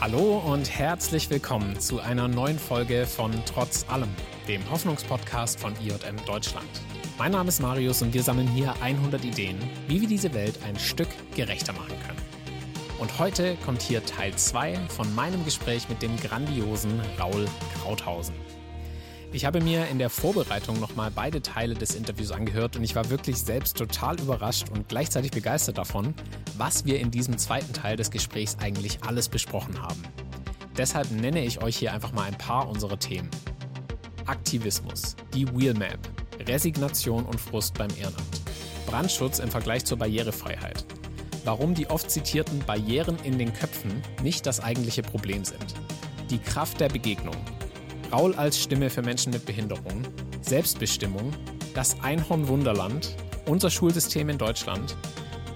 Hallo und herzlich willkommen zu einer neuen Folge von Trotz allem, dem Hoffnungspodcast von IJM Deutschland. Mein Name ist Marius und wir sammeln hier 100 Ideen, wie wir diese Welt ein Stück gerechter machen können. Und heute kommt hier Teil 2 von meinem Gespräch mit dem grandiosen Raul Krauthausen. Ich habe mir in der Vorbereitung nochmal beide Teile des Interviews angehört und ich war wirklich selbst total überrascht und gleichzeitig begeistert davon, was wir in diesem zweiten Teil des Gesprächs eigentlich alles besprochen haben. Deshalb nenne ich euch hier einfach mal ein paar unserer Themen. Aktivismus, die Wheelmap, Resignation und Frust beim Ehrenamt, Brandschutz im Vergleich zur Barrierefreiheit, warum die oft zitierten Barrieren in den Köpfen nicht das eigentliche Problem sind, die Kraft der Begegnung, Raul als Stimme für Menschen mit Behinderung, Selbstbestimmung, das Einhorn Wunderland, unser Schulsystem in Deutschland,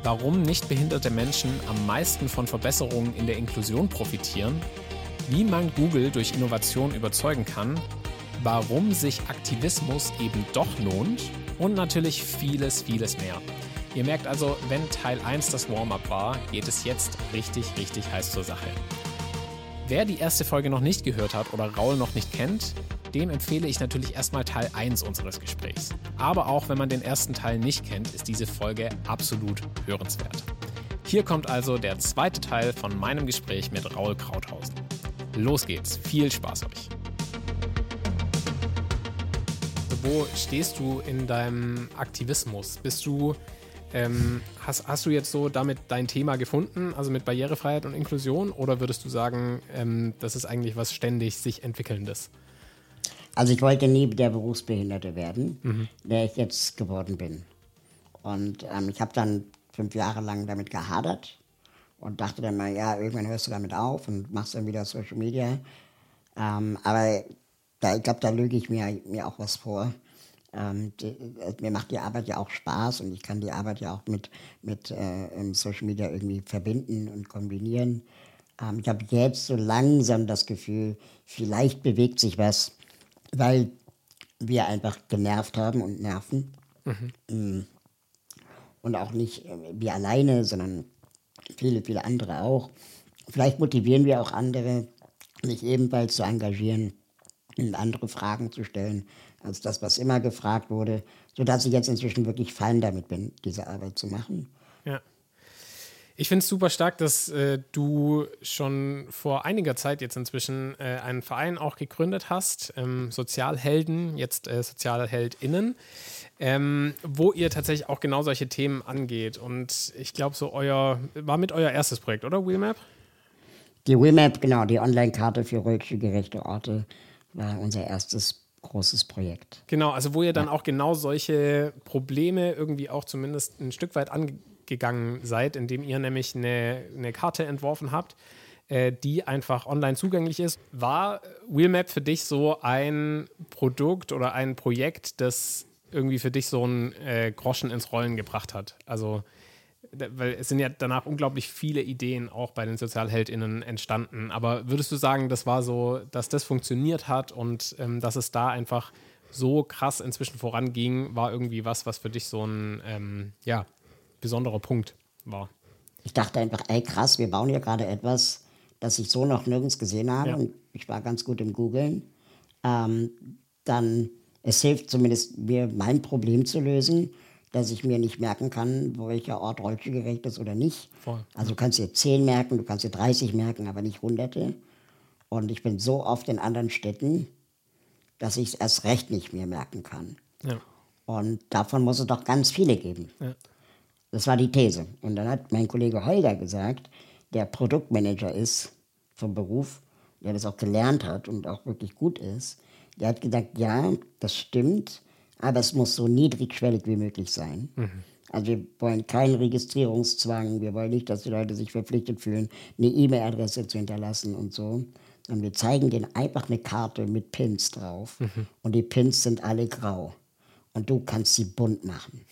warum nicht behinderte Menschen am meisten von Verbesserungen in der Inklusion profitieren, wie man Google durch Innovation überzeugen kann, warum sich Aktivismus eben doch lohnt und natürlich vieles, vieles mehr. Ihr merkt also, wenn Teil 1 das Warm-up war, geht es jetzt richtig, richtig heiß zur Sache. Wer die erste Folge noch nicht gehört hat oder Raul noch nicht kennt, dem empfehle ich natürlich erstmal Teil 1 unseres Gesprächs. Aber auch wenn man den ersten Teil nicht kennt, ist diese Folge absolut hörenswert. Hier kommt also der zweite Teil von meinem Gespräch mit Raul Krauthausen. Los geht's, viel Spaß euch. Wo stehst du in deinem Aktivismus? Bist du ähm, hast, hast du jetzt so damit dein Thema gefunden, also mit Barrierefreiheit und Inklusion, oder würdest du sagen, ähm, das ist eigentlich was ständig sich entwickelndes? Also ich wollte nie der Berufsbehinderte werden, mhm. der ich jetzt geworden bin. Und ähm, ich habe dann fünf Jahre lang damit gehadert und dachte dann mal, ja, irgendwann hörst du damit auf und machst dann wieder Social Media. Ähm, aber da, ich glaube, da lüge ich mir, mir auch was vor. Ähm, die, äh, mir macht die Arbeit ja auch Spaß und ich kann die Arbeit ja auch mit, mit äh, Social Media irgendwie verbinden und kombinieren. Ähm, ich habe jetzt so langsam das Gefühl, vielleicht bewegt sich was, weil wir einfach genervt haben und nerven. Mhm. Und auch nicht äh, wir alleine, sondern viele, viele andere auch. Vielleicht motivieren wir auch andere, sich ebenfalls zu engagieren und andere Fragen zu stellen, als das, was immer gefragt wurde, sodass ich jetzt inzwischen wirklich fein damit bin, diese Arbeit zu machen. Ich finde es super stark, dass äh, du schon vor einiger Zeit jetzt inzwischen äh, einen Verein auch gegründet hast, ähm, Sozialhelden, jetzt äh, SozialheldInnen, ähm, wo ihr tatsächlich auch genau solche Themen angeht. Und ich glaube, so euer, war mit euer erstes Projekt, oder Wheelmap? Die Wheelmap, genau, die Online-Karte für gerechte Orte war unser erstes großes Projekt. Genau, also wo ihr dann ja. auch genau solche Probleme irgendwie auch zumindest ein Stück weit angegangen seid, indem ihr nämlich eine, eine Karte entworfen habt, äh, die einfach online zugänglich ist. War Wheelmap für dich so ein Produkt oder ein Projekt, das irgendwie für dich so einen äh, Groschen ins Rollen gebracht hat? Also weil es sind ja danach unglaublich viele Ideen auch bei den SozialheldInnen entstanden. Aber würdest du sagen, das war so, dass das funktioniert hat und ähm, dass es da einfach so krass inzwischen voranging, war irgendwie was, was für dich so ein ähm, ja, besonderer Punkt war? Ich dachte einfach, ey krass, wir bauen hier gerade etwas, das ich so noch nirgends gesehen habe. Ja. Und ich war ganz gut im Googlen. Ähm, dann, es hilft zumindest mir, mein Problem zu lösen dass ich mir nicht merken kann, welcher Ort rollstuhlgerecht ist oder nicht. Voll. Also du kannst dir 10 merken, du kannst dir 30 merken, aber nicht Hunderte. Und ich bin so oft in anderen Städten, dass ich es erst recht nicht mehr merken kann. Ja. Und davon muss es doch ganz viele geben. Ja. Das war die These. Und dann hat mein Kollege Holger gesagt, der Produktmanager ist vom Beruf, der das auch gelernt hat und auch wirklich gut ist, der hat gesagt, ja, das stimmt, aber es muss so niedrigschwellig wie möglich sein. Mhm. Also wir wollen keinen Registrierungszwang, wir wollen nicht, dass die Leute sich verpflichtet fühlen, eine E-Mail-Adresse zu hinterlassen und so. Sondern wir zeigen denen einfach eine Karte mit Pins drauf. Mhm. Und die Pins sind alle grau. Und du kannst sie bunt machen.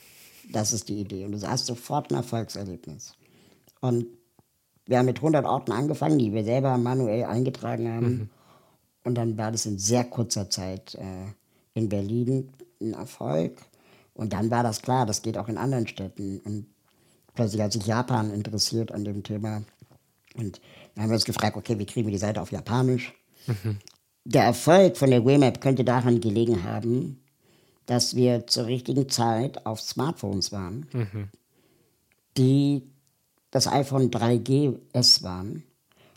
Das ist die Idee. Und du hast sofort ein Erfolgserlebnis. Und wir haben mit 100 Orten angefangen, die wir selber manuell eingetragen haben. Mhm. Und dann war das in sehr kurzer Zeit äh, in Berlin ein Erfolg. Und dann war das klar, das geht auch in anderen Städten. Und plötzlich hat sich Japan interessiert an dem Thema. Und dann haben wir uns gefragt, okay, wie kriegen wir die Seite auf Japanisch? Mhm. Der Erfolg von der Wemap könnte daran gelegen haben, dass wir zur richtigen Zeit auf Smartphones waren, mhm. die das iPhone 3GS waren,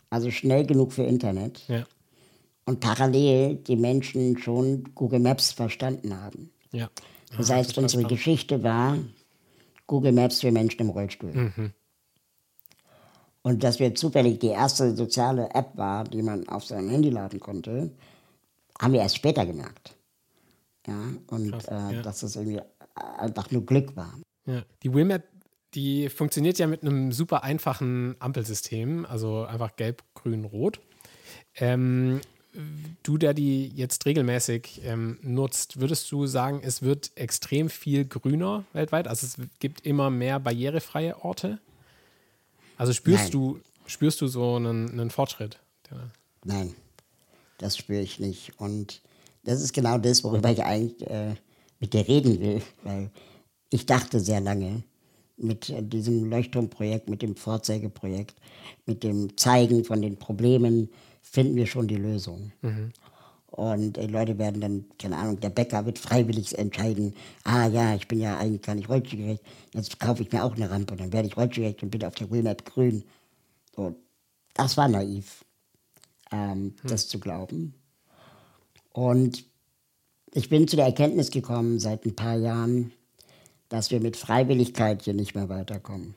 also schnell genug für Internet. Ja. Und parallel die Menschen schon Google Maps verstanden haben. Ja. Das heißt, unsere verstanden. Geschichte war Google Maps für Menschen im Rollstuhl. Mhm. Und dass wir zufällig die erste soziale App war, die man auf seinem Handy laden konnte, haben wir erst später gemerkt. Ja, und Krass, äh, ja. dass das irgendwie einfach nur Glück war. Ja. Die Wimap, die funktioniert ja mit einem super einfachen Ampelsystem, also einfach gelb, grün, rot. Ähm, du, der die jetzt regelmäßig ähm, nutzt, würdest du sagen, es wird extrem viel grüner weltweit? Also es gibt immer mehr barrierefreie Orte? Also spürst Nein. du spürst du so einen, einen Fortschritt? Nein, das spüre ich nicht. Und das ist genau das, worüber ich eigentlich äh, mit dir reden will, weil ich dachte sehr lange mit äh, diesem Leuchtturmprojekt, mit dem Vorzeigeprojekt, mit dem Zeigen von den Problemen, finden wir schon die Lösung. Mhm. Und die Leute werden dann, keine Ahnung, der Bäcker wird freiwillig entscheiden, ah ja, ich bin ja eigentlich gar nicht rollstuhlgerecht, jetzt kaufe ich mir auch eine Rampe und dann werde ich rollstuhlgerecht und bin auf der Wheelmap grün. So, das war naiv, ähm, hm. das zu glauben. Und ich bin zu der Erkenntnis gekommen seit ein paar Jahren, dass wir mit Freiwilligkeit hier nicht mehr weiterkommen.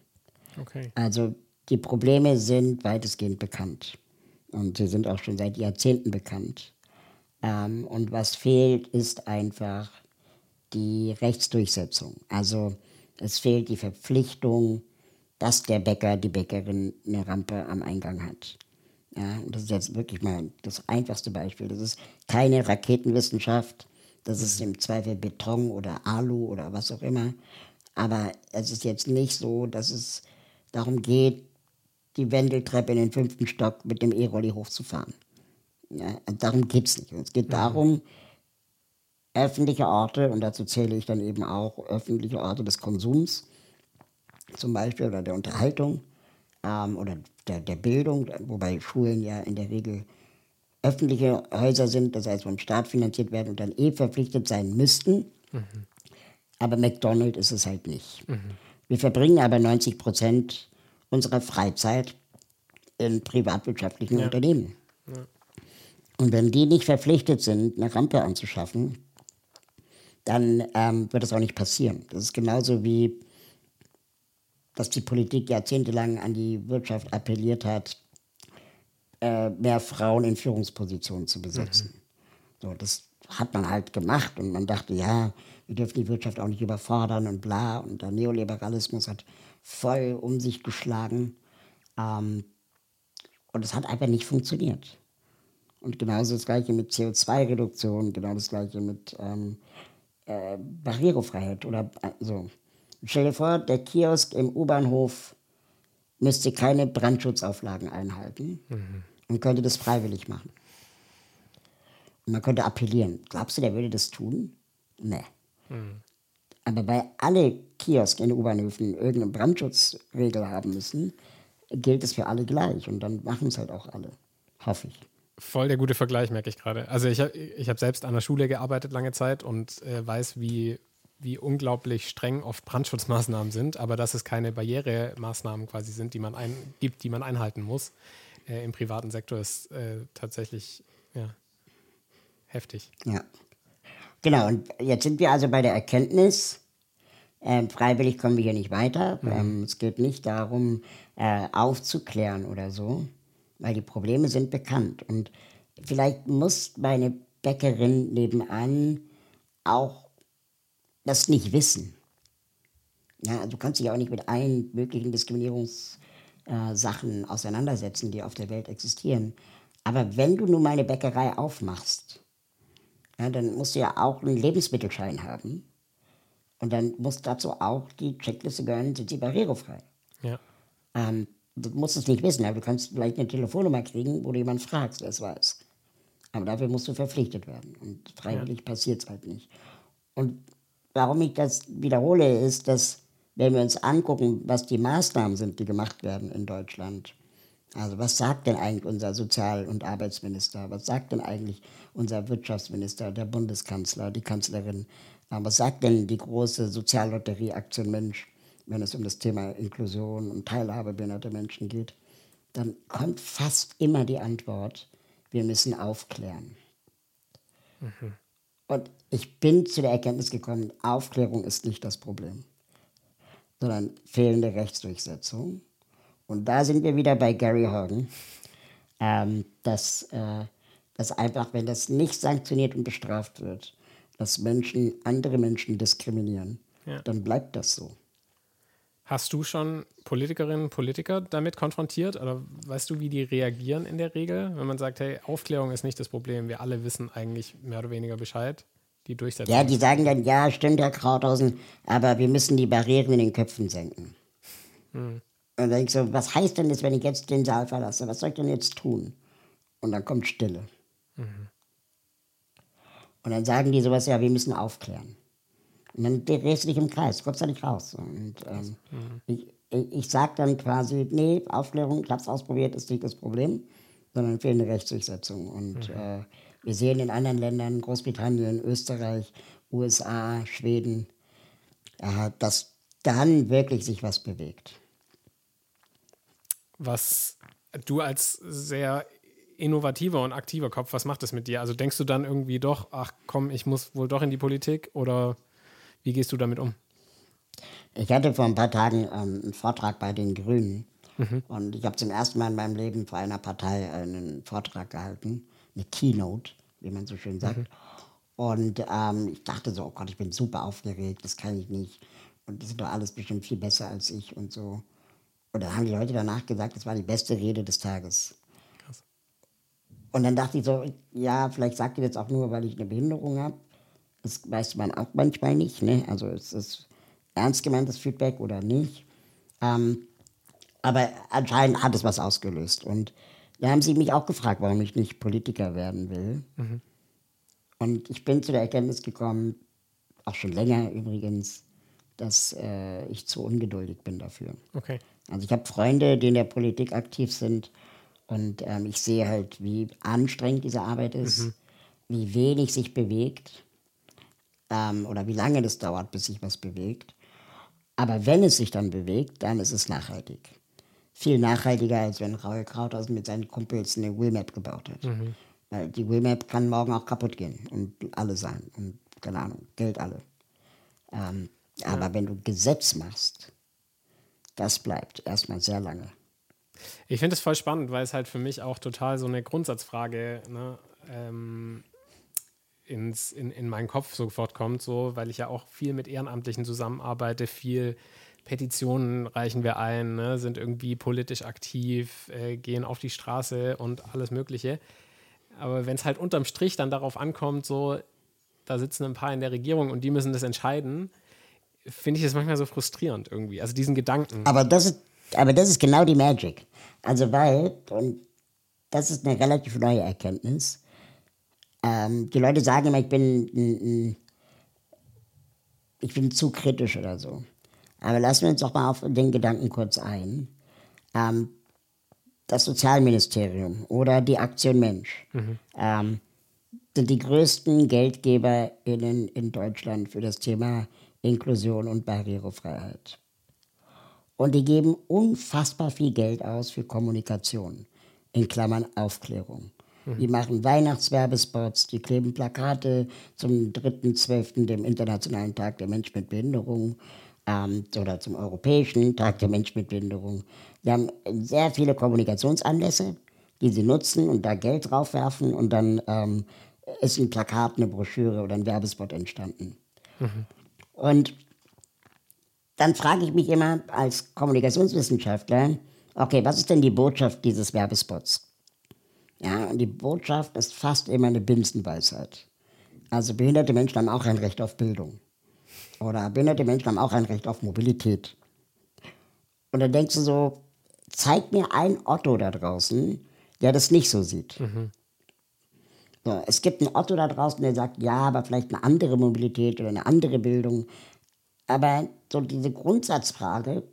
Okay. Also die Probleme sind weitestgehend bekannt. Und sie sind auch schon seit Jahrzehnten bekannt. Ähm, und was fehlt, ist einfach die Rechtsdurchsetzung. Also es fehlt die Verpflichtung, dass der Bäcker, die Bäckerin eine Rampe am Eingang hat. Ja, das ist jetzt wirklich mal das einfachste Beispiel. Das ist keine Raketenwissenschaft. Das ist im Zweifel Beton oder Alu oder was auch immer. Aber es ist jetzt nicht so, dass es darum geht, die Wendeltreppe in den fünften Stock mit dem E-Rolli hochzufahren. Ja, darum geht es nicht. Es geht darum, öffentliche Orte, und dazu zähle ich dann eben auch öffentliche Orte des Konsums, zum Beispiel, oder der Unterhaltung ähm, oder der, der Bildung, wobei Schulen ja in der Regel öffentliche Häuser sind, das heißt vom Staat finanziert werden und dann eh verpflichtet sein müssten. Mhm. Aber McDonald's ist es halt nicht. Mhm. Wir verbringen aber 90 Prozent unserer Freizeit in privatwirtschaftlichen ja. Unternehmen. Ja. Und wenn die nicht verpflichtet sind, eine Rampe anzuschaffen, dann ähm, wird das auch nicht passieren. Das ist genauso wie, dass die Politik jahrzehntelang an die Wirtschaft appelliert hat, äh, mehr Frauen in Führungspositionen zu besetzen. Mhm. So, das hat man halt gemacht und man dachte, ja, wir dürfen die Wirtschaft auch nicht überfordern und bla. Und der Neoliberalismus hat voll um sich geschlagen. Ähm, und es hat einfach nicht funktioniert. Und genauso das gleiche mit CO2-Reduktion, genau das gleiche mit ähm, äh, Barrierefreiheit oder äh, so. Stell dir vor, der Kiosk im U-Bahnhof müsste keine Brandschutzauflagen einhalten mhm. und könnte das freiwillig machen. Und man könnte appellieren. Glaubst du, der würde das tun? Nee. Mhm. Aber weil alle Kiosk in U-Bahnhöfen irgendeine Brandschutzregel haben müssen, gilt es für alle gleich. Und dann machen es halt auch alle. Hoffe ich. Voll der gute Vergleich, merke ich gerade. Also ich habe ich hab selbst an der Schule gearbeitet lange Zeit und äh, weiß, wie, wie unglaublich streng oft Brandschutzmaßnahmen sind, aber dass es keine Barrieremaßnahmen quasi sind, die man ein, gibt, die man einhalten muss äh, im privaten Sektor, ist äh, tatsächlich ja, heftig. Ja. Genau, und jetzt sind wir also bei der Erkenntnis, äh, freiwillig kommen wir hier nicht weiter. Mhm. Ähm, es geht nicht darum, äh, aufzuklären oder so, weil die Probleme sind bekannt. Und vielleicht muss meine Bäckerin nebenan auch das nicht wissen. Ja, also du kannst dich auch nicht mit allen möglichen Diskriminierungssachen äh, auseinandersetzen, die auf der Welt existieren. Aber wenn du nun mal eine Bäckerei aufmachst, ja, dann musst du ja auch einen Lebensmittelschein haben. Und dann muss dazu auch die Checkliste gehören, sind sie barrierefrei. Ja. Ähm, du musst es nicht wissen, aber du kannst vielleicht eine Telefonnummer kriegen, wo du jemanden fragst, wer es weiß. Aber dafür musst du verpflichtet werden. Und freiwillig ja. passiert es halt nicht. Und warum ich das wiederhole, ist, dass, wenn wir uns angucken, was die Maßnahmen sind, die gemacht werden in Deutschland, Also was sagt denn eigentlich unser Sozial- und Arbeitsminister? Was sagt denn eigentlich unser Wirtschaftsminister, der Bundeskanzler, die Kanzlerin? Was sagt denn die große Soziallotterie Aktion Mensch, wenn es um das Thema Inklusion und Teilhabe behinderter Menschen geht? Dann kommt fast immer die Antwort, wir müssen aufklären. Mhm. Und ich bin zu der Erkenntnis gekommen, Aufklärung ist nicht das Problem, sondern fehlende Rechtsdurchsetzung. Und da sind wir wieder bei Gary Horgan, ähm, dass, äh, dass einfach, wenn das nicht sanktioniert und bestraft wird, dass Menschen andere Menschen diskriminieren, ja. dann bleibt das so. Hast du schon Politikerinnen und Politiker damit konfrontiert? Oder weißt du, wie die reagieren in der Regel, wenn man sagt, hey, Aufklärung ist nicht das Problem, wir alle wissen eigentlich mehr oder weniger Bescheid? Die Durchsetzung. Ja, die sagen dann, ja, stimmt, Herr Krauthausen, aber wir müssen die Barrieren in den Köpfen senken. Hm. Und dann denke ich so, was heißt denn das, wenn ich jetzt den Saal verlasse? Was soll ich denn jetzt tun? Und dann kommt Stille. Mhm. Und dann sagen die sowas, ja, wir müssen aufklären. Und dann drehst du dich im Kreis, kommst da nicht raus. Und ähm, mhm. ich, ich sage dann quasi, nee, Aufklärung, ich habe es ausprobiert, ist nicht das Problem, sondern fehlende Rechtsdurchsetzung. Und mhm. äh, wir sehen in anderen Ländern, Großbritannien, Österreich, USA, Schweden, äh, dass dann wirklich sich was bewegt. Was du als sehr innovativer und aktiver Kopf, was macht das mit dir? Also denkst du dann irgendwie doch, ach komm, ich muss wohl doch in die Politik oder wie gehst du damit um? Ich hatte vor ein paar Tagen ähm, einen Vortrag bei den Grünen. Mhm. Und ich habe zum ersten Mal in meinem Leben vor einer Partei einen Vortrag gehalten, eine Keynote, wie man so schön sagt. Mhm. Und ähm, ich dachte so, oh Gott, ich bin super aufgeregt, das kann ich nicht. Und das ist doch alles bestimmt viel besser als ich und so. Und dann haben die Leute danach gesagt, das war die beste Rede des Tages. Krass. Und dann dachte ich so, ja, vielleicht sagt ihr das auch nur, weil ich eine Behinderung habe. Das weiß man auch manchmal nicht. Ne? Also ist es ernst gemeintes Feedback oder nicht. Ähm, aber anscheinend hat es was ausgelöst. Und da haben sie mich auch gefragt, warum ich nicht Politiker werden will. Mhm. Und ich bin zu der Erkenntnis gekommen, auch schon länger übrigens, dass äh, ich zu ungeduldig bin dafür. Okay. Also ich habe Freunde, die in der Politik aktiv sind und ähm, ich sehe halt, wie anstrengend diese Arbeit ist, mhm. wie wenig sich bewegt ähm, oder wie lange das dauert, bis sich was bewegt. Aber wenn es sich dann bewegt, dann ist es nachhaltig. Viel nachhaltiger, als wenn Raul Krauthausen mit seinen Kumpels eine Wheelmap gebaut hat. Mhm. Weil die Wheelmap kann morgen auch kaputt gehen und alle sein. Und keine Ahnung, Geld alle. Ähm, ja. Aber wenn du Gesetz machst, das bleibt erstmal sehr lange. Ich finde es voll spannend, weil es halt für mich auch total so eine Grundsatzfrage ne, ähm, ins, in, in meinen Kopf sofort kommt, so, weil ich ja auch viel mit Ehrenamtlichen zusammenarbeite, viel Petitionen reichen wir ein, ne, sind irgendwie politisch aktiv, äh, gehen auf die Straße und alles Mögliche. Aber wenn es halt unterm Strich dann darauf ankommt, so, da sitzen ein paar in der Regierung und die müssen das entscheiden, finde ich es manchmal so frustrierend irgendwie. Also diesen Gedanken. Aber das ist, aber das ist genau die Magic. Also weil, und das ist eine relativ neue Erkenntnis, ähm, die Leute sagen immer, ich bin, ich bin zu kritisch oder so. Aber lassen wir uns doch mal auf den Gedanken kurz ein. Ähm, das Sozialministerium oder die Aktion Mensch mhm. ähm, sind die größten GeldgeberInnen in Deutschland für das Thema Inklusion und Barrierefreiheit. Und die geben unfassbar viel Geld aus für Kommunikation, in Klammern Aufklärung. Die machen Weihnachtswerbespots, die kleben Plakate zum 3.12., dem Internationalen Tag der Mensch mit Behinderung ähm, oder zum Europäischen Tag der Mensch mit Behinderung. Die haben sehr viele Kommunikationsanlässe, die sie nutzen und da Geld draufwerfen und dann ähm, ist ein Plakat, eine Broschüre oder ein Werbespot entstanden. Mhm. Und dann frage ich mich immer als Kommunikationswissenschaftler, okay, was ist denn die Botschaft dieses Werbespots? Ja, und die Botschaft ist fast immer eine Binsenweisheit. Also behinderte Menschen haben auch ein Recht auf Bildung. Oder behinderte Menschen haben auch ein Recht auf Mobilität. Und dann denkst du so, zeig mir einen Otto da draußen, der das nicht so sieht. Mhm. So, es gibt einen Otto da draußen, der sagt, ja, aber vielleicht eine andere Mobilität oder eine andere Bildung. Aber so diese Grundsatzfrage,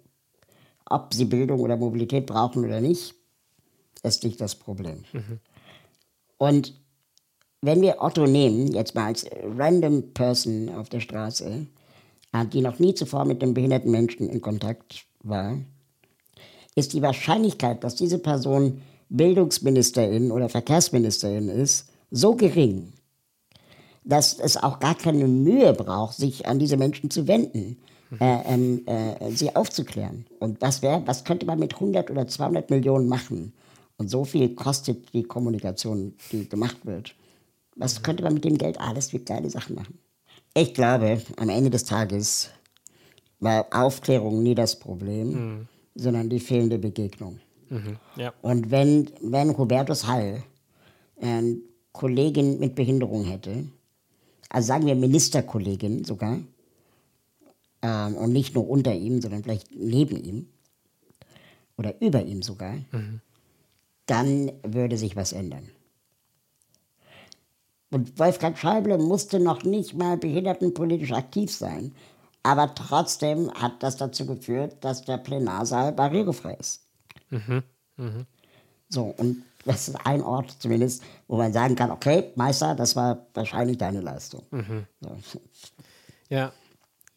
ob sie Bildung oder Mobilität brauchen oder nicht, ist nicht das Problem. Mhm. Und wenn wir Otto nehmen, jetzt mal als random Person auf der Straße, äh, die noch nie zuvor mit einem behinderten Menschen in Kontakt war, ist die Wahrscheinlichkeit, dass diese Person Bildungsministerin oder Verkehrsministerin ist, so gering, dass es auch gar keine Mühe braucht, sich an diese Menschen zu wenden, äh, ähm, äh, sie aufzuklären. Und was, wär, was könnte man mit 100 oder 200 Millionen machen? Und so viel kostet die Kommunikation, die gemacht wird. Was könnte man mit dem Geld alles für kleine Sachen machen? Ich glaube, am Ende des Tages war Aufklärung nie das Problem, mhm. sondern die fehlende Begegnung. Mhm. Ja. Und wenn, wenn Hubertus Hall eine Kollegin mit Behinderung hätte, also sagen wir Ministerkollegin sogar, ähm, und nicht nur unter ihm, sondern vielleicht neben ihm oder über ihm sogar, mhm. Dann würde sich was ändern. Und Wolfgang Schäuble musste noch nicht mal behindertenpolitisch aktiv sein. Aber trotzdem hat das dazu geführt, dass der Plenarsaal barrierefrei ist. Mhm. Mhm. So, und das ist ein Ort zumindest, wo man sagen kann, okay, Meister, das war wahrscheinlich deine Leistung. Mhm. So. Ja,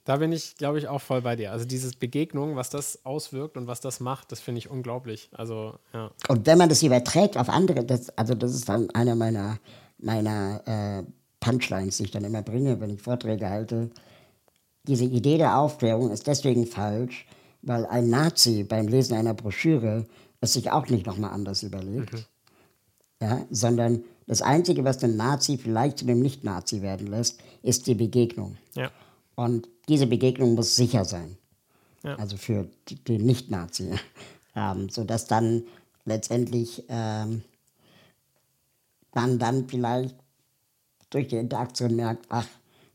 da bin ich, glaube ich, auch voll bei dir. Also dieses Begegnung, was das auswirkt und was das macht, das finde ich unglaublich. Also, ja. Und wenn man das überträgt auf andere, das, also das ist dann einer meiner, meiner äh, Punchlines, die ich dann immer bringe, wenn ich Vorträge halte. Diese Idee der Aufklärung ist deswegen falsch, weil ein Nazi beim Lesen einer Broschüre es sich auch nicht nochmal anders überlegt, mhm. ja, sondern das Einzige, was den Nazi vielleicht zu einem Nicht-Nazi werden lässt, ist die Begegnung. Ja. Und diese Begegnung muss sicher sein. Ja. Also für den Nicht-Nazi. Ähm, sodass dann letztendlich ähm, man dann vielleicht durch die Interaktion merkt, ach,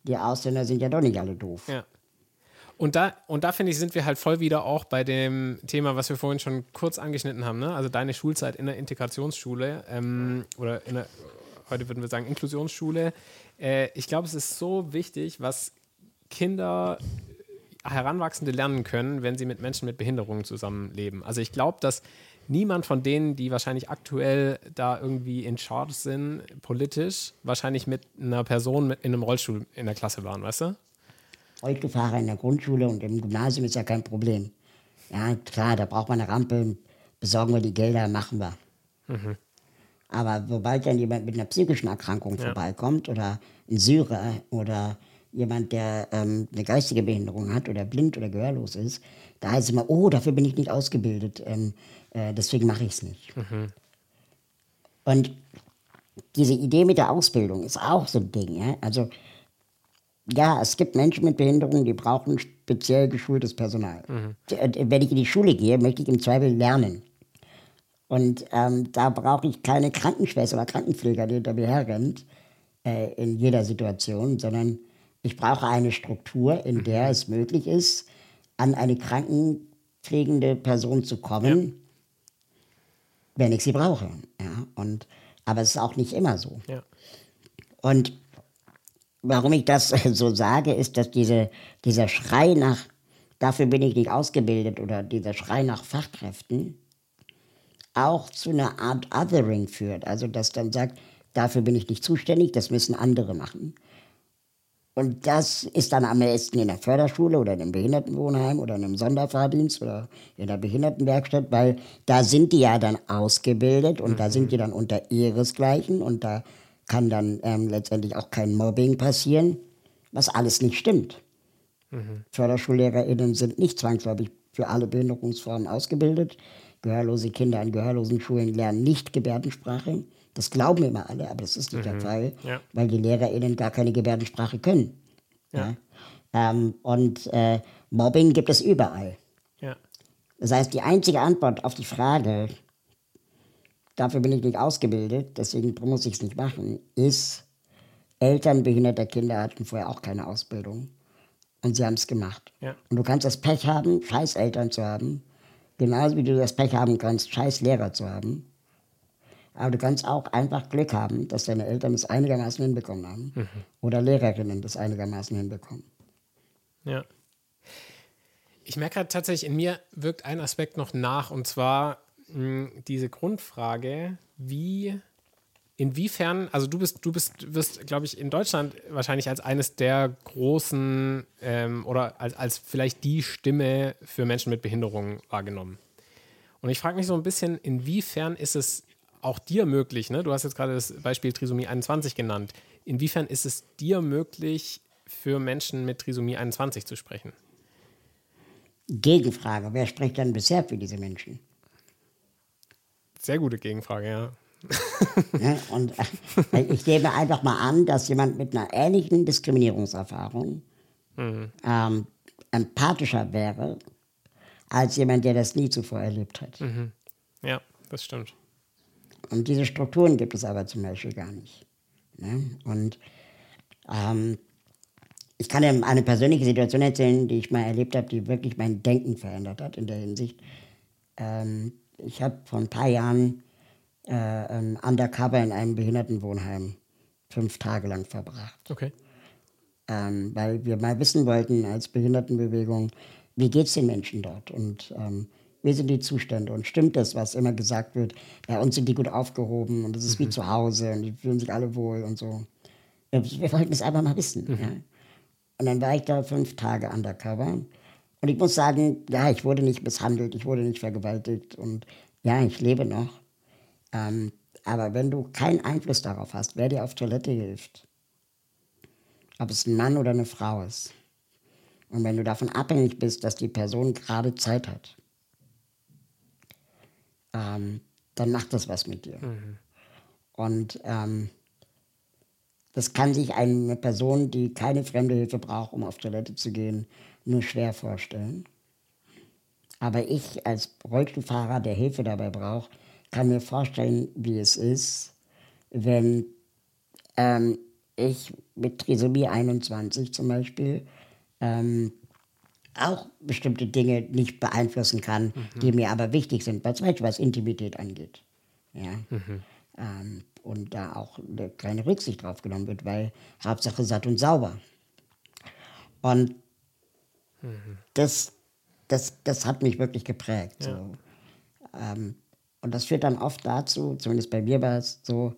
die Ausländer sind ja doch nicht alle doof. Ja. Und da, und da finde ich, sind wir halt voll wieder auch bei dem Thema, was wir vorhin schon kurz angeschnitten haben. Ne? Also deine Schulzeit in der Integrationsschule ähm, oder in der, heute würden wir sagen Inklusionsschule. Äh, ich glaube, es ist so wichtig, was Kinder, Heranwachsende lernen können, wenn sie mit Menschen mit Behinderungen zusammenleben. Also ich glaube, dass niemand von denen, die wahrscheinlich aktuell da irgendwie in Charge sind, politisch, wahrscheinlich mit einer Person mit in einem Rollstuhl in der Klasse waren, weißt du? Rollstuhlfahrer in der Grundschule und im Gymnasium ist ja kein Problem. Ja, klar, da braucht man eine Rampe, besorgen wir die Gelder, machen wir. Mhm. Aber sobald dann jemand mit einer psychischen Erkrankung ja. vorbeikommt oder ein Syrer oder jemand, der ähm, eine geistige Behinderung hat oder blind oder gehörlos ist, da heißt es immer, oh, dafür bin ich nicht ausgebildet, ähm, äh, deswegen mache ich es nicht. Mhm. Und diese Idee mit der Ausbildung ist auch so ein Ding. Ja? Also ja, es gibt Menschen mit Behinderungen, die brauchen speziell geschultes Personal. Mhm. Wenn ich in die Schule gehe, möchte ich im Zweifel lernen. Und ähm, da brauche ich keine Krankenschwester oder Krankenpfleger, die hinter mir herrennt, äh, in jeder Situation, sondern ich brauche eine Struktur, in der es möglich ist, an eine krankenpflegende Person zu kommen, ja. wenn ich sie brauche. Ja, und, aber es ist auch nicht immer so. Ja. Und warum ich das so sage, ist, dass diese, dieser Schrei nach, dafür bin ich nicht ausgebildet oder dieser Schrei nach Fachkräften auch zu einer Art Othering führt. Also dass dann sagt, dafür bin ich nicht zuständig, das müssen andere machen. Und das ist dann am besten in der Förderschule oder in einem Behindertenwohnheim oder in einem Sonderfahrdienst oder in der Behindertenwerkstatt, weil da sind die ja dann ausgebildet und mhm. da sind mhm. die dann unter ihresgleichen und da kann dann ähm, letztendlich auch kein Mobbing passieren, was alles nicht stimmt. Mhm. FörderschullehrerInnen sind nicht zwangsläufig für alle Behinderungsformen ausgebildet. Gehörlose Kinder an gehörlosen Schulen lernen nicht Gebärdensprache. Das glauben immer alle, aber das ist nicht mhm. der Fall, ja. weil die LehrerInnen gar keine Gebärdensprache können. Ja. ja? Ähm, und äh, Mobbing gibt es überall. Ja. Das heißt, die einzige Antwort auf die Frage, dafür bin ich nicht ausgebildet, deswegen muss ich es nicht machen, ist, Eltern behinderter Kinder hatten vorher auch keine Ausbildung. Und sie haben es gemacht. Ja. Und du kannst das Pech haben, scheiß Eltern zu haben, genauso wie du das Pech haben kannst, scheiß Lehrer zu haben. Aber du kannst auch einfach Glück haben, dass deine Eltern es einigermaßen hinbekommen haben. Mhm. Oder Lehrerinnen das einigermaßen hinbekommen. Ja. Ich merke halt tatsächlich, in mir wirkt ein Aspekt noch nach. Und zwar, mh, diese Grundfrage, wie inwiefern, also du bist, du bist, wirst, glaube ich, in Deutschland wahrscheinlich als eines der großen ähm, oder als, als vielleicht die Stimme für Menschen mit Behinderungen wahrgenommen. Und ich frage mich so ein bisschen, inwiefern ist es auch dir möglich, ne? du hast jetzt gerade das Beispiel Trisomie 21 genannt, inwiefern ist es dir möglich, für Menschen mit Trisomie 21 zu sprechen? Gegenfrage, wer spricht dann bisher für diese Menschen? Sehr gute Gegenfrage, ja. ja und äh, ich nehme einfach mal an, dass jemand mit einer ähnlichen Diskriminierungserfahrung mhm. ähm, empathischer wäre als jemand, der das nie zuvor erlebt hat. Mhm. Ja, das stimmt. Und diese Strukturen gibt es aber zum Beispiel gar nicht. Ne? Und ähm, ich kann dir eine persönliche Situation erzählen, die ich mal erlebt habe, die wirklich mein Denken verändert hat in der Hinsicht. Ähm, ich habe vor ein paar Jahren äh, ein Undercover in einem Behindertenwohnheim fünf Tage lang verbracht. Okay. Ähm, weil wir mal wissen wollten als Behindertenbewegung, wie geht es den Menschen dort und ähm, wie sind die Zustände und stimmt das, was immer gesagt wird, bei uns sind die gut aufgehoben und es ist mhm. wie zu Hause und die fühlen sich alle wohl und so. Wir, wir wollten es einfach mal wissen. Mhm. Ja. Und dann war ich da fünf Tage undercover. Und ich muss sagen, ja, ich wurde nicht misshandelt, ich wurde nicht vergewaltigt und ja, ich lebe noch. Ähm, aber wenn du keinen Einfluss darauf hast, wer dir auf Toilette hilft, ob es ein Mann oder eine Frau ist, und wenn du davon abhängig bist, dass die Person gerade Zeit hat, ähm, dann macht das was mit dir. Mhm. Und ähm, das kann sich eine Person, die keine fremde Hilfe braucht, um auf Toilette zu gehen, nur schwer vorstellen. Aber ich als Rollstuhlfahrer, der Hilfe dabei braucht, kann mir vorstellen, wie es ist, wenn ähm, ich mit Trisomie 21 zum Beispiel ähm, auch bestimmte Dinge nicht beeinflussen kann, mhm. die mir aber wichtig sind, zum Beispiel was Intimität angeht. Ja? Mhm. Ähm, und da auch eine kleine Rücksicht drauf genommen wird, weil Hauptsache satt und sauber. Und mhm. das, das, das hat mich wirklich geprägt. Ja. So. Ähm, und das führt dann oft dazu, zumindest bei mir war es so,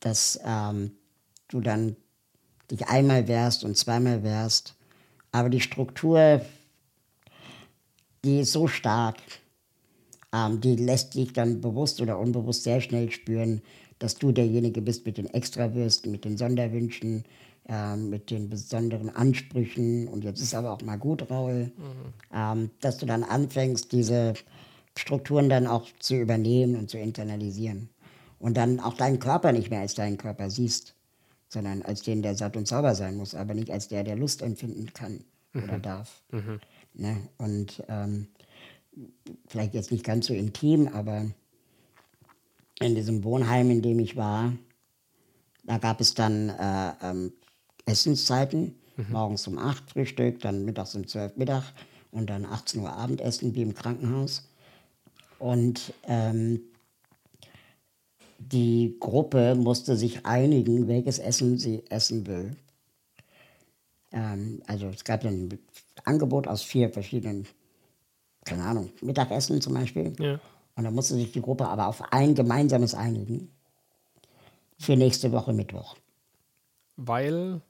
dass ähm, du dann dich einmal wehrst und zweimal wehrst, aber die Struktur, die ist so stark, ähm, die lässt dich dann bewusst oder unbewusst sehr schnell spüren, dass du derjenige bist mit den Extrawürsten, mit den Sonderwünschen, äh, mit den besonderen Ansprüchen. Und jetzt ist aber auch mal gut, Raul, mhm. ähm, dass du dann anfängst, diese Strukturen dann auch zu übernehmen und zu internalisieren. Und dann auch deinen Körper nicht mehr als deinen Körper siehst, sondern als den, der satt und sauber sein muss, aber nicht als der, der Lust empfinden kann mhm. oder darf. Mhm. Ne? Und ähm, vielleicht jetzt nicht ganz so intim, aber in diesem Wohnheim, in dem ich war, da gab es dann äh, ähm, Essenszeiten. Mhm. Morgens um 8 Frühstück, dann mittags um 12 Mittag und dann 18 Uhr Abendessen wie im Krankenhaus. Und ähm, die Gruppe musste sich einigen, welches Essen sie essen will. Ähm, also es gab ein Angebot aus vier verschiedenen, keine Ahnung, Mittagessen zum Beispiel. Ja. Und da musste sich die Gruppe aber auf ein gemeinsames einigen für nächste Woche Mittwoch. Weil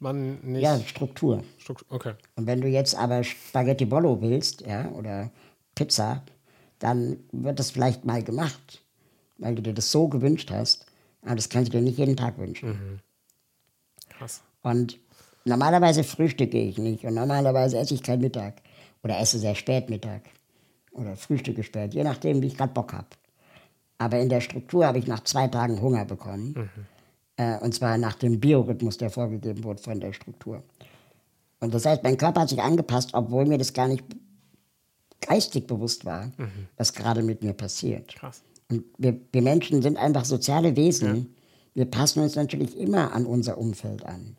man nicht. Ja, Struktur. Struktur. Okay. Und wenn du jetzt aber Spaghetti Bollo willst, ja, oder Pizza, dann wird das vielleicht mal gemacht, weil du dir das so gewünscht hast. Aber das kannst du dir nicht jeden Tag wünschen. Mhm. Krass. Und normalerweise frühstücke ich nicht und normalerweise esse ich kein Mittag oder esse sehr spät Mittag oder Frühstück gesperrt, je nachdem, wie ich gerade Bock habe. Aber in der Struktur habe ich nach zwei Tagen Hunger bekommen. Mhm. Äh, und zwar nach dem Biorhythmus, der vorgegeben wurde von der Struktur. Und das heißt, mein Körper hat sich angepasst, obwohl mir das gar nicht geistig bewusst war, mhm. was gerade mit mir passiert. Krass. Und wir, wir, Menschen sind einfach soziale Wesen. Ja. Wir passen uns natürlich immer an unser Umfeld an.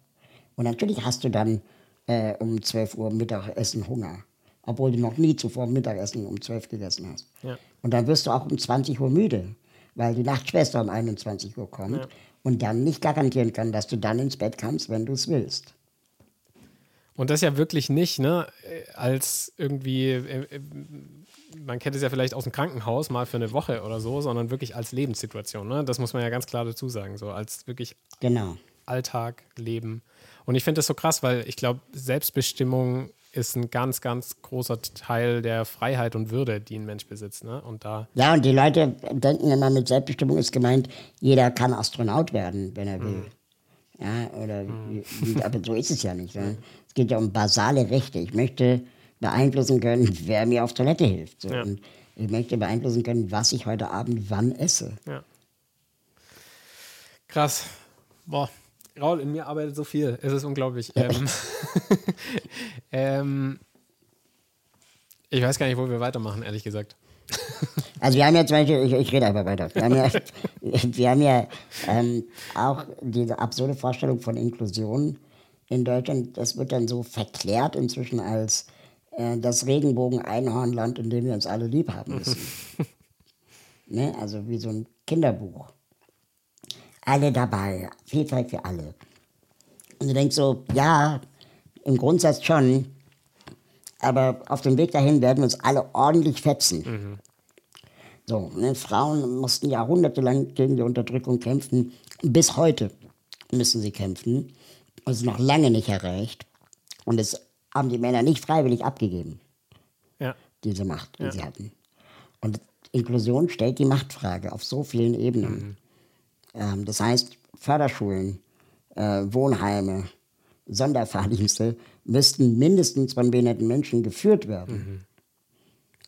Und natürlich hast du dann äh, um 12 Uhr Mittagessen Hunger obwohl du noch nie zuvor Mittagessen um 12 gegessen hast. Ja. Und dann wirst du auch um 20 Uhr müde, weil die Nachtschwester um 21 Uhr kommt ja. und dann nicht garantieren kann, dass du dann ins Bett kannst, wenn du es willst. Und das ja wirklich nicht, ne, als irgendwie, äh, äh, man kennt es ja vielleicht aus dem Krankenhaus mal für eine Woche oder so, sondern wirklich als Lebenssituation. Ne? Das muss man ja ganz klar dazu sagen, so als wirklich genau. Alltag, Leben. Und ich finde das so krass, weil ich glaube, Selbstbestimmung ist ein ganz, ganz großer Teil der Freiheit und Würde, die ein Mensch besitzt. Ne? Und da ja, und die Leute denken immer, mit Selbstbestimmung ist gemeint, jeder kann Astronaut werden, wenn er will. Mhm. Ja, oder, mhm. aber so ist es ja nicht. Ne? Es geht ja um basale Rechte. Ich möchte beeinflussen können, wer mir auf Toilette hilft. So. Ja. Und ich möchte beeinflussen können, was ich heute Abend wann esse. Ja. Krass. Boah, Raul, in mir arbeitet so viel. Es ist unglaublich. ähm, ähm, ich weiß gar nicht, wo wir weitermachen, ehrlich gesagt. Also wir haben ja zum Beispiel, ich, ich rede einfach weiter. Wir haben ja, wir haben ja ähm, auch diese absurde Vorstellung von Inklusion in Deutschland. Das wird dann so verklärt inzwischen als äh, das Regenbogen-Einhornland, in dem wir uns alle lieb haben müssen. ne? Also wie so ein Kinderbuch. Alle dabei, Vielfalt für alle. Und du denkst so, ja, im Grundsatz schon, aber auf dem Weg dahin werden wir uns alle ordentlich fetzen. Mhm. So, ne? Frauen mussten jahrhundertelang gegen die Unterdrückung kämpfen. Bis heute müssen sie kämpfen. Ist noch lange nicht erreicht. Und es haben die Männer nicht freiwillig abgegeben. Ja. Diese Macht, die ja. sie hatten. Und Inklusion stellt die Machtfrage auf so vielen Ebenen. Mhm. Ähm, das heißt, Förderschulen, äh, Wohnheime, Sonderfahrdienste müssten mindestens von behinderten Menschen geführt werden. Mhm.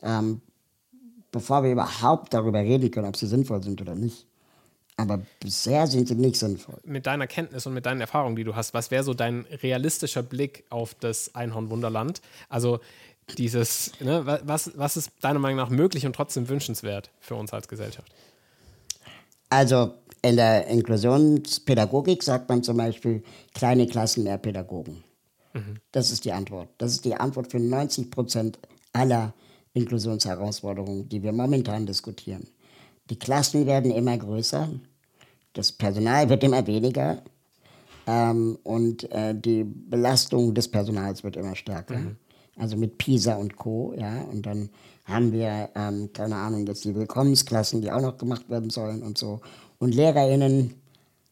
Ähm, bevor wir überhaupt darüber reden können, ob sie sinnvoll sind oder nicht. Aber bisher sind sie nicht sinnvoll. Mit deiner Kenntnis und mit deinen Erfahrungen, die du hast, was wäre so dein realistischer Blick auf das Einhornwunderland? Also dieses, ne, was, was ist deiner Meinung nach möglich und trotzdem wünschenswert für uns als Gesellschaft? Also in der Inklusionspädagogik sagt man zum Beispiel kleine Klassen, mehr Pädagogen. Mhm. Das ist die Antwort. Das ist die Antwort für 90 Prozent aller Inklusionsherausforderungen, die wir momentan diskutieren. Die Klassen werden immer größer das Personal wird immer weniger ähm, und äh, die Belastung des Personals wird immer stärker. Mhm. Also mit PISA und Co. Ja, und dann haben wir, ähm, keine Ahnung, jetzt die Willkommensklassen, die auch noch gemacht werden sollen und so. Und LehrerInnen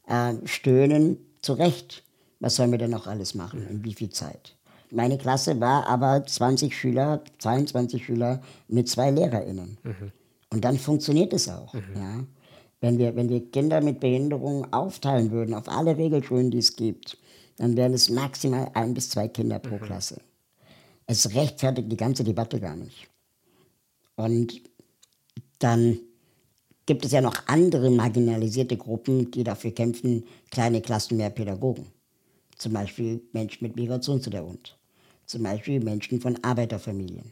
äh, stöhnen zu Recht. Was sollen wir denn noch alles machen? In wie viel Zeit? Meine Klasse war aber 20 Schüler, 22 Schüler mit zwei LehrerInnen. Mhm. Und dann funktioniert es auch. Mhm. Ja. Wenn wir, wenn wir Kinder mit Behinderungen aufteilen würden auf alle Regelschulen, die es gibt, dann wären es maximal ein bis zwei Kinder pro mhm. Klasse. Es rechtfertigt die ganze Debatte gar nicht. Und dann gibt es ja noch andere marginalisierte Gruppen, die dafür kämpfen, kleine Klassen, mehr Pädagogen. Zum Beispiel Menschen mit Migrationshintergrund. Zum Beispiel Menschen von Arbeiterfamilien.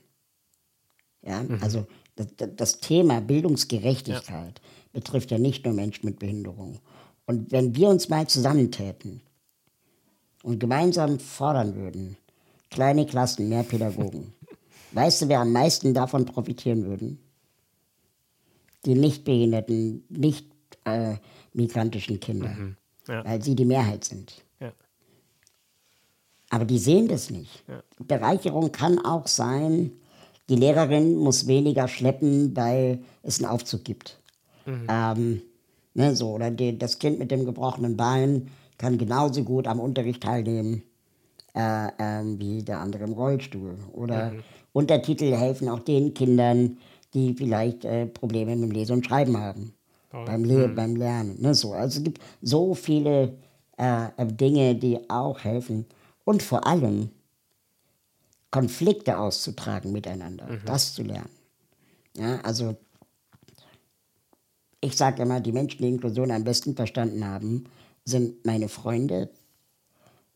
Ja, mhm. also das, das, Thema Bildungsgerechtigkeit ja betrifft ja nicht nur Menschen mit Behinderung. Und wenn wir uns mal zusammentäten und gemeinsam fordern würden, kleine Klassen, mehr Pädagogen, weißt du, wer am meisten davon profitieren würden? Die nicht behinderten, nicht äh, migrantischen Kinder, mhm. ja. weil sie die Mehrheit sind. Ja. Aber die sehen das nicht. Ja. Bereicherung kann auch sein, die Lehrerin muss weniger schleppen, weil es einen Aufzug gibt. Mhm. Ähm, ne, so, oder die, das Kind mit dem gebrochenen Bein kann genauso gut am Unterricht teilnehmen äh, äh, wie der andere im Rollstuhl. Oder mhm. Untertitel helfen auch den Kindern, die vielleicht äh, Probleme mit dem Lesen und Schreiben haben. Oh. Beim, Le mhm. beim Lernen. Ne, so. Also es gibt so viele äh, äh, Dinge, die auch helfen. Und vor allem Konflikte auszutragen miteinander, mhm. das zu lernen. Ja, also ich sage immer, die Menschen, die Inklusion am besten verstanden haben, sind meine Freunde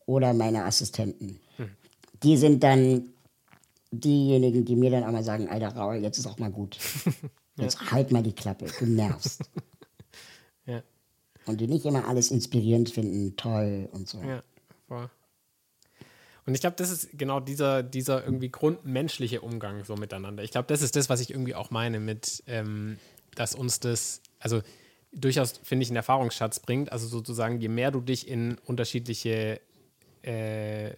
oder meine Assistenten. Hm. Die sind dann diejenigen, die mir dann auch mal sagen, alter Raul, jetzt ist auch mal gut. Jetzt ja. halt mal die Klappe, du nervst. ja. Und die nicht immer alles inspirierend finden, toll und so. Ja, voll. Und ich glaube, das ist genau dieser, dieser irgendwie grundmenschliche Umgang so miteinander. Ich glaube, das ist das, was ich irgendwie auch meine mit, ähm, dass uns das also durchaus, finde ich, einen Erfahrungsschatz bringt. Also sozusagen, je mehr du dich in unterschiedliche äh,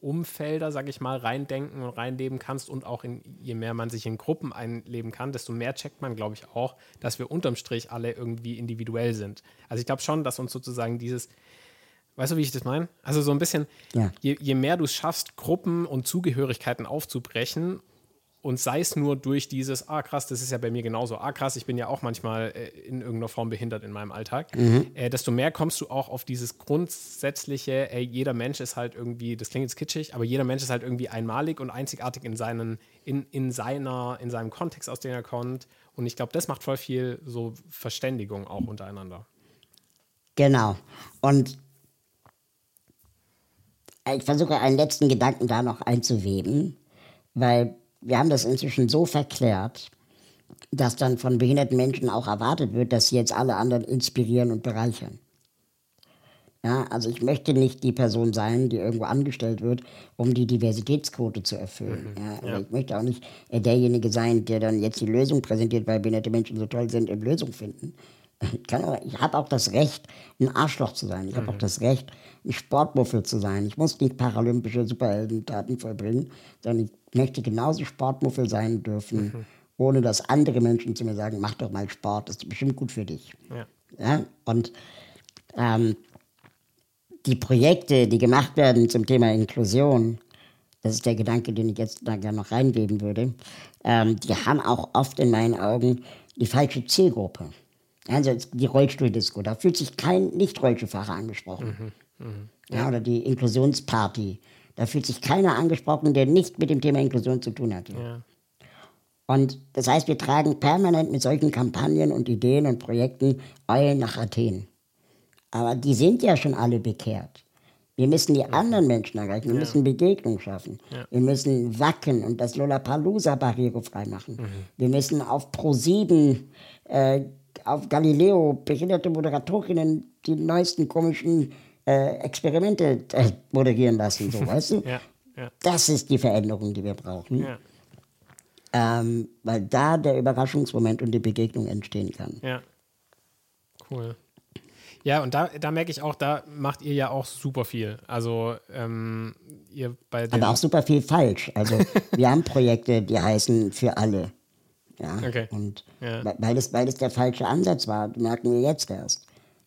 Umfelder, sag ich mal, reindenken und reinleben kannst und auch in, je mehr man sich in Gruppen einleben kann, desto mehr checkt man, glaube ich, auch, dass wir unterm Strich alle irgendwie individuell sind. Also ich glaube schon, dass uns sozusagen dieses, weißt du, wie ich das meine? Also so ein bisschen, ja. je, je mehr du es schaffst, Gruppen und Zugehörigkeiten aufzubrechen und sei es nur durch dieses, ah krass, das ist ja bei mir genauso, ah krass, ich bin ja auch manchmal äh, in irgendeiner Form behindert in meinem Alltag, mhm. äh, desto mehr kommst du auch auf dieses grundsätzliche, ey, jeder Mensch ist halt irgendwie, das klingt jetzt kitschig, aber jeder Mensch ist halt irgendwie einmalig und einzigartig in, seinen, in, in, seiner, in seinem Kontext, aus dem er kommt. Und ich glaube, das macht voll viel so Verständigung auch untereinander. Genau. Und ich versuche einen letzten Gedanken da noch einzuweben, weil wir haben das inzwischen so verklärt, dass dann von behinderten Menschen auch erwartet wird, dass sie jetzt alle anderen inspirieren und bereichern. Ja, also ich möchte nicht die Person sein, die irgendwo angestellt wird, um die Diversitätsquote zu erfüllen. Mhm. Ja, ja. Ich möchte auch nicht derjenige sein, der dann jetzt die Lösung präsentiert, weil behinderte Menschen so toll sind und Lösung finden. Ich, ich habe auch das Recht, ein Arschloch zu sein. Ich habe mhm. auch das Recht, ein Sportmuffel zu sein. Ich muss nicht paralympische Superheldentaten vollbringen, sondern ich möchte genauso Sportmuffel sein dürfen, mhm. ohne dass andere Menschen zu mir sagen, mach doch mal Sport, das ist bestimmt gut für dich. Ja. ja? Und ähm, die Projekte, die gemacht werden zum Thema Inklusion, das ist der Gedanke, den ich jetzt da gerne noch reinweben würde, ähm, die haben auch oft in meinen Augen die falsche Zielgruppe. Also die Rollstuhldisco, da fühlt sich kein Nicht-Rollstuhlfahrer angesprochen. Mhm, mh, ja. ja. oder die Inklusionsparty. Da fühlt sich keiner angesprochen, der nicht mit dem Thema Inklusion zu tun hat. Ja. Und das heißt, wir tragen permanent mit solchen Kampagnen und Ideen und Projekten Eulen nach Athen. Aber die sind ja schon alle bekehrt. Wir müssen die anderen Menschen erreichen. Wir ja. müssen Begegnung schaffen. Ja. Wir müssen Wacken und das Lollapalooza barrierefrei machen. Mhm. Wir müssen auf Pro7 äh, auf Galileo behinderte Moderatorinnen die neuesten komischen äh, Experimente äh, moderieren lassen, so weißt du? Ja, ja. Das ist die Veränderung, die wir brauchen. Ja. Ähm, weil da der Überraschungsmoment und die Begegnung entstehen kann. Ja. Cool. Ja, und da, da merke ich auch, da macht ihr ja auch super viel. Also ähm, ihr bei Aber auch super viel falsch. Also wir haben Projekte, die heißen für alle. Ja. Okay. Und ja. Weil, es, weil es der falsche Ansatz war, merken wir jetzt erst.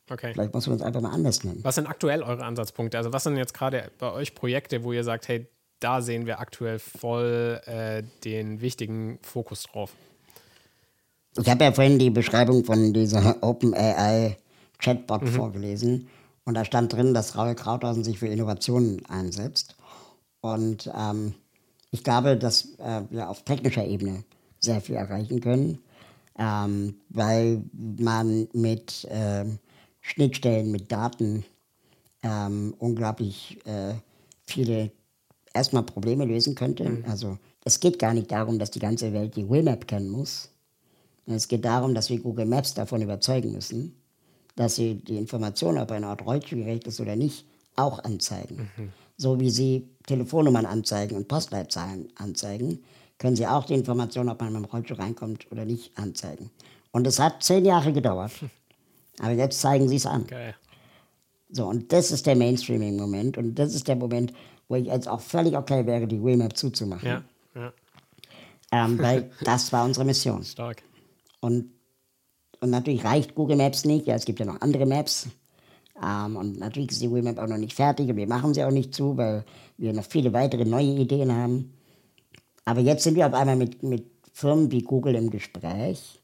Okay. Vielleicht muss man es einfach mal anders nennen. Was sind aktuell eure Ansatzpunkte? Also, was sind jetzt gerade bei euch Projekte, wo ihr sagt, hey, da sehen wir aktuell voll äh, den wichtigen Fokus drauf? Ich habe ja vorhin die Beschreibung von dieser OpenAI Chatbot mhm. vorgelesen. Und da stand drin, dass Raul Krauthausen sich für Innovationen einsetzt. Und ähm, ich glaube, dass äh, wir auf technischer Ebene sehr viel erreichen können, ähm, weil man mit ähm, Schnittstellen, mit Daten ähm, unglaublich äh, viele erstmal Probleme lösen könnte. Mhm. Also es geht gar nicht darum, dass die ganze Welt die Willmap kennen muss. Es geht darum, dass wir Google Maps davon überzeugen müssen, dass sie die Information, ob ein Ort rollstuhlgerecht ist oder nicht, auch anzeigen. Mhm. So wie sie Telefonnummern anzeigen und Postleitzahlen anzeigen, können Sie auch die Information, ob man mit dem Rollstuhl reinkommt oder nicht, anzeigen. Und es hat zehn Jahre gedauert. Aber jetzt zeigen Sie es an. Geil. So, und das ist der Mainstreaming-Moment. Und das ist der Moment, wo ich jetzt auch völlig okay wäre, die Wheelmap zuzumachen. Ja, ja. Ähm, weil das war unsere Mission. Stark. Und, und natürlich reicht Google Maps nicht. Ja, es gibt ja noch andere Maps. Ähm, und natürlich ist die Wheelmap auch noch nicht fertig und wir machen sie auch nicht zu, weil wir noch viele weitere neue Ideen haben. Aber jetzt sind wir auf einmal mit, mit Firmen wie Google im Gespräch.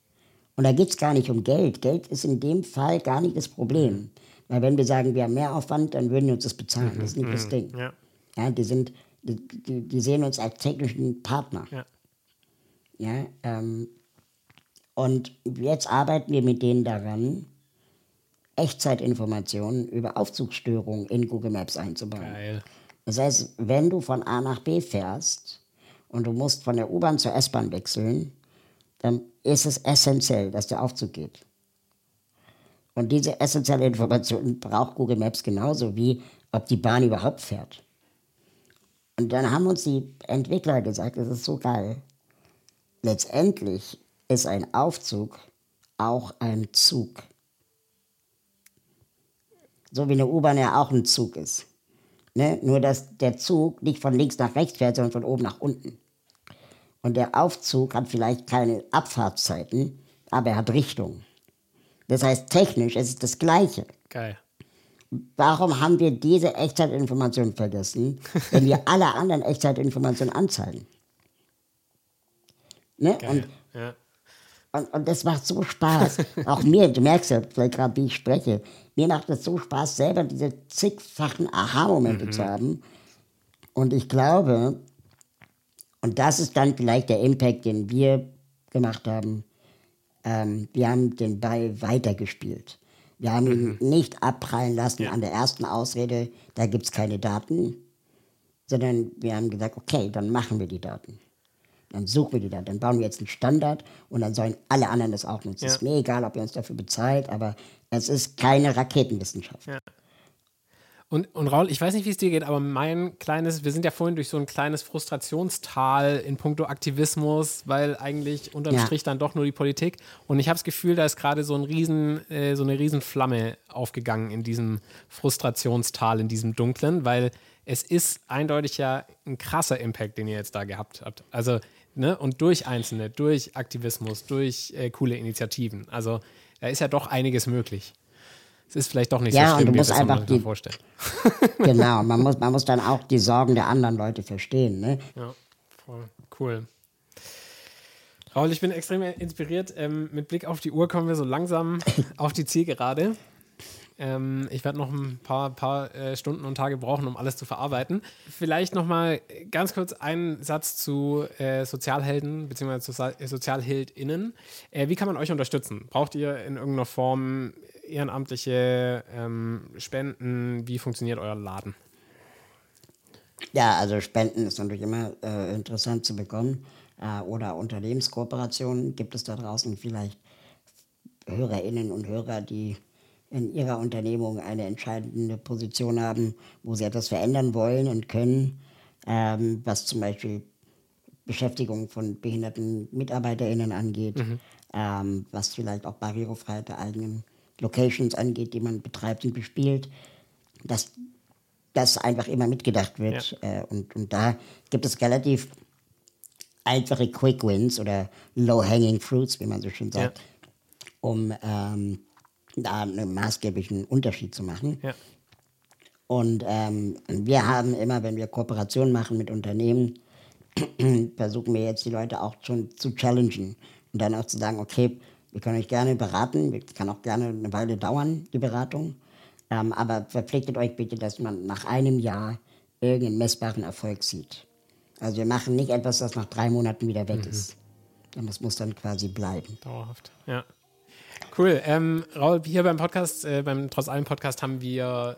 Und da geht es gar nicht um Geld. Geld ist in dem Fall gar nicht das Problem. Weil wenn wir sagen, wir haben mehr Aufwand, dann würden wir uns das bezahlen. Das ist nicht das mhm. Ding. Ja. ja die, sind, die, die, die, sehen uns als technischen Partner. Ja. ja ähm, und jetzt arbeiten wir mit denen daran, Echtzeitinformationen über Aufzugsstörungen in Google Maps einzubauen. Geil. Das heißt, wenn du von A nach B fährst, und du musst von der U-Bahn zur S-Bahn wechseln, dann ist es essentiell, dass der Aufzug geht. Und diese essentielle Information braucht Google Maps genauso wie, ob die Bahn überhaupt fährt. Und dann haben uns die Entwickler gesagt, das ist so geil. Letztendlich ist ein Aufzug auch ein Zug. So wie eine U-Bahn ja auch ein Zug ist. Ne? Nur, dass der Zug nicht von links nach rechts fährt, sondern von oben nach unten. Und der Aufzug hat vielleicht keine Abfahrtszeiten, aber er hat Richtung. Das heißt, technisch ist es das Gleiche. Geil. Warum haben wir diese Echtzeitinformation vergessen, wenn wir alle anderen Echtzeitinformationen anzeigen? Ne? Geil. Und, ja. Und, und das macht so Spaß. Auch mir, du merkst ja vielleicht gerade, wie ich spreche, mir macht es so Spaß, selber diese zigfachen Aha-Momente Mhm. zu haben. Und ich glaube, und das ist dann vielleicht der Impact, den wir gemacht haben, ähm, wir haben den Ball weitergespielt. Wir haben ihn Mhm. nicht abprallen lassen an der ersten Ausrede, da gibt es keine Daten, sondern wir haben gesagt, okay, dann machen wir die Daten. Dann suchen wir die Daten, dann bauen wir jetzt einen Standard und dann sollen alle anderen das auch nutzen. Ja. Ist mir egal, ob ihr uns dafür bezahlt, aber es ist keine Raketenwissenschaft. Ja. Und, und Raul, ich weiß nicht, wie es dir geht, aber mein kleines, wir sind ja vorhin durch so ein kleines Frustrationstal in puncto Aktivismus, weil eigentlich unterm Ja. Strich dann doch nur die Politik. Und ich habe das Gefühl, da ist gerade so ein riesen, äh, so eine Riesenflamme aufgegangen in diesem Frustrationstal, in diesem Dunklen, weil es ist eindeutig ja ein krasser Impact, den ihr jetzt da gehabt habt. Also, ne, und durch Einzelne, durch Aktivismus, durch äh, coole Initiativen. Also, da ist ja doch einiges möglich. Es ist vielleicht doch nicht Ja, so und schlimm, du wie musst das einfach die- vorstellt. Genau, man muss, man muss dann auch die Sorgen der anderen Leute verstehen. Ne? Ja, voll cool. Raul, ich bin extrem inspiriert. Ähm, mit Blick auf die Uhr kommen wir so langsam auf die Zielgerade. Ähm, ich werde noch ein paar, paar äh, Stunden und Tage brauchen, um alles zu verarbeiten. Vielleicht noch mal ganz kurz einen Satz zu äh, Sozialhelden bzw. Sozial SozialheldInnen. Äh, wie kann man euch unterstützen? Braucht ihr in irgendeiner Form ehrenamtliche ähm, Spenden? Wie funktioniert euer Laden? Ja, also Spenden ist natürlich immer äh, interessant zu bekommen. Äh, oder Unternehmenskooperationen gibt es da draußen vielleicht HörerInnen und Hörer, die in ihrer Unternehmung eine entscheidende Position haben, wo sie etwas verändern wollen und können, ähm, was zum Beispiel Beschäftigung von behinderten MitarbeiterInnen angeht, ähm, was vielleicht auch Barrierefreiheit der eigenen Locations angeht, die man betreibt und bespielt. Das dass einfach immer mitgedacht wird. Äh, und, und da gibt es relativ einfache Quick Wins oder Low-Hanging Fruits, wie man so schön sagt, um ähm, da einen maßgeblichen Unterschied zu machen. Ja. Und ähm, wir haben immer, wenn wir Kooperationen machen mit Unternehmen, versuchen wir jetzt die Leute auch schon zu challengen und dann auch zu sagen, okay, wir können euch gerne beraten, es kann auch gerne eine Weile dauern, die Beratung, ähm, aber verpflichtet euch bitte, dass man nach einem Jahr irgendeinen messbaren Erfolg sieht. Also wir machen nicht etwas, das nach drei Monaten wieder weg ist. Und das muss dann quasi bleiben. Dauerhaft, ja. Cool. Ähm, Raul, hier beim Podcast, äh, beim Trotz allem Podcast haben wir,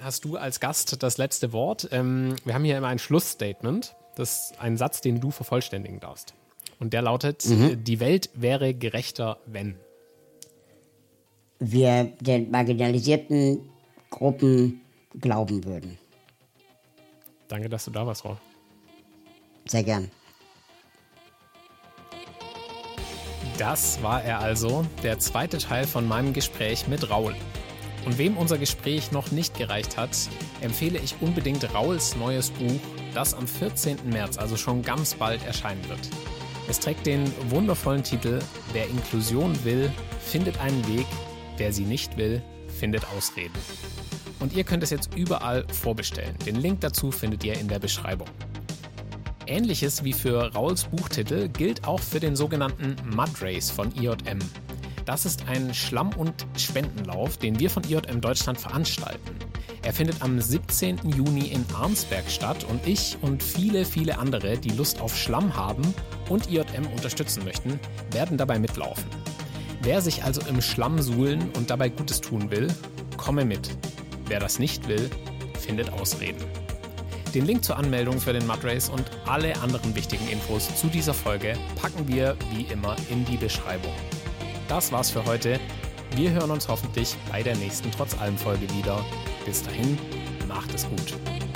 hast du als Gast das letzte Wort. Ähm, wir haben hier immer ein Schlussstatement. Das ist ein Satz, den du vervollständigen darfst. Und der lautet, äh, die Welt wäre gerechter, wenn. Wir den marginalisierten Gruppen glauben würden. Danke, dass du da warst, Raul. Sehr gern. Das war er also, der zweite Teil von meinem Gespräch mit Raul. Und wem unser Gespräch noch nicht gereicht hat, empfehle ich unbedingt Rauls neues Buch, das am 14. März, also schon ganz bald, erscheinen wird. Es trägt den wundervollen Titel Wer Inklusion will, findet einen Weg, wer sie nicht will, findet Ausreden. Und ihr könnt es jetzt überall vorbestellen. Den Link dazu findet ihr in der Beschreibung. Ähnliches wie für Rauls Buchtitel gilt auch für den sogenannten Mud Race von IJM. Das ist ein Schlamm- und Spendenlauf, den wir von IJM Deutschland veranstalten. Er findet am 17. Juni in Arnsberg statt und ich und viele, viele andere, die Lust auf Schlamm haben und IJM unterstützen möchten, werden dabei mitlaufen. Wer sich also im Schlamm suhlen und dabei Gutes tun will, komme mit. Wer das nicht will, findet Ausreden. Den Link zur Anmeldung für den Mud Race und alle anderen wichtigen Infos zu dieser Folge packen wir wie immer in die Beschreibung. Das war's für heute. Wir hören uns hoffentlich bei der nächsten Trotz allem Folge wieder. Bis dahin, macht es gut.